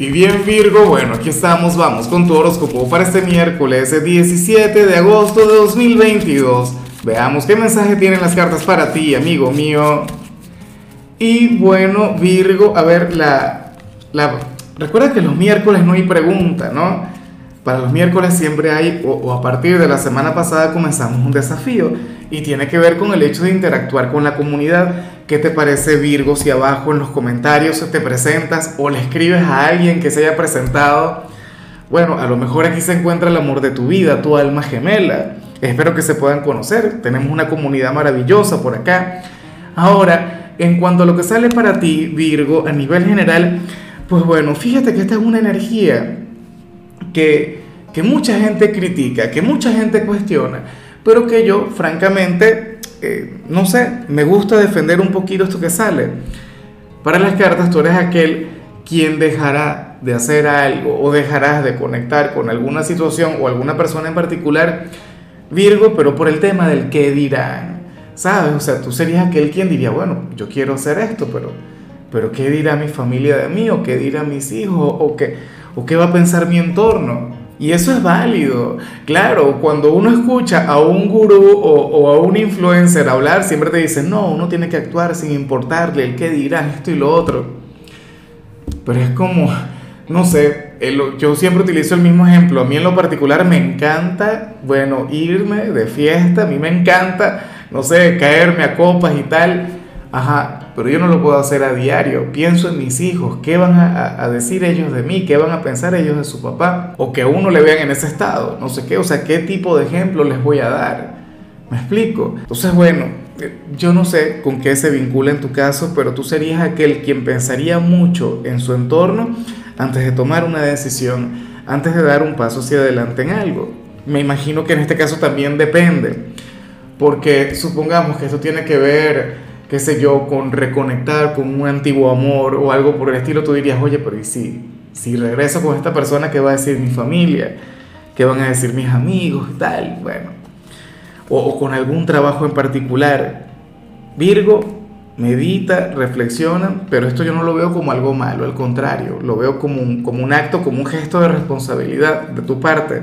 Y bien Virgo, bueno, aquí estamos, vamos con tu horóscopo para este miércoles 17 de agosto de 2022. Veamos qué mensaje tienen las cartas para ti, amigo mío. Y bueno, Virgo, a ver, la, la recuerda que los miércoles no hay pregunta, ¿no? Para los miércoles siempre hay, o a partir de la semana pasada comenzamos un desafío y tiene que ver con el hecho de interactuar con la comunidad. ¿Qué te parece Virgo si abajo en los comentarios te presentas o le escribes a alguien que se haya presentado? Bueno, a lo mejor aquí se encuentra el amor de tu vida, tu alma gemela. Espero que se puedan conocer. Tenemos una comunidad maravillosa por acá. Ahora, en cuanto a lo que sale para ti, Virgo, a nivel general, pues bueno, fíjate que esta es una energía que, que mucha gente critica, que mucha gente cuestiona pero que yo, francamente, eh, no sé, me gusta defender un poquito esto que sale. Para las cartas, tú eres aquel quien dejará de hacer algo o dejarás de conectar con alguna situación o alguna persona en particular, Virgo, pero por el tema del qué dirán. ¿Sabes? O sea, tú serías aquel quien diría, bueno, yo quiero hacer esto, pero, pero ¿qué dirá mi familia de mí? ¿O qué dirán mis hijos? ¿O qué, o qué va a pensar mi entorno? Y eso es válido. Claro, cuando uno escucha a un gurú o, a un influencer hablar, siempre te dicen, no, uno tiene que actuar sin importarle el qué dirán, esto y lo otro. Pero es como, no sé, yo siempre utilizo el mismo ejemplo. A mí en lo particular me encanta, bueno, irme de fiesta, a mí me encanta, no sé, caerme a copas y tal. Ajá, pero yo no lo puedo hacer a diario. Pienso en mis hijos, qué van a, decir ellos de mí, qué van a pensar ellos de su papá, o que a uno le vean en ese estado, no sé qué, o sea, qué tipo de ejemplo les voy a dar. ¿Me explico? Entonces, bueno, eh, yo no sé con qué se vincula en tu caso, pero tú serías aquel quien pensaría mucho en su entorno antes de tomar una decisión, antes de dar un paso hacia adelante en algo. Me imagino que en este caso también depende, porque supongamos que esto tiene que ver qué sé yo, con reconectar con un antiguo amor o algo por el estilo, tú dirías, oye, pero ¿y si, si regreso con esta persona, qué va a decir mi familia? ¿Qué van a decir mis amigos? Tal, bueno. O, o con algún trabajo en particular. Virgo, medita, reflexiona, pero esto yo no lo veo como algo malo, al contrario, lo veo como un, como un acto, como un gesto de responsabilidad de tu parte